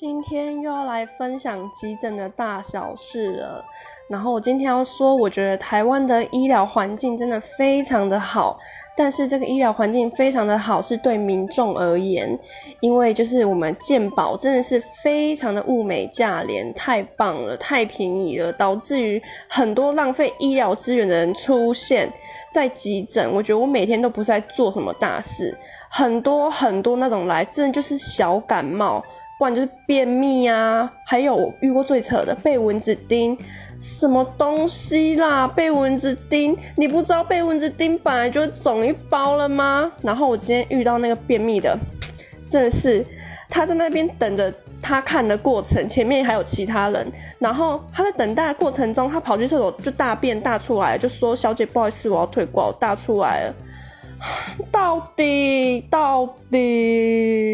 今天又要来分享急诊的大小事了。然后我今天要说，我觉得台湾的医疗环境真的非常的好，但是这个医疗环境非常的好是对民众而言，因为就是我们健保真的是非常的物美价廉，太棒了，太便宜了，导致于很多浪费医疗资源的人出现在急诊。我觉得我每天都不是在做什么大事，很多很多那种来，真的就是小感冒。不然就是便秘啊，还有我遇过最扯的被蚊子叮，什么东西啦？被蚊子叮，你不知道被蚊子叮本来就肿一包了吗？然后我今天遇到那个便秘的，真的是他在那边等着他看的过程，前面还有其他人，然后他在等待的过程中，他跑去厕所就大便大出来，就说小姐不好意思，我要退挂，我大出来了，到底到底。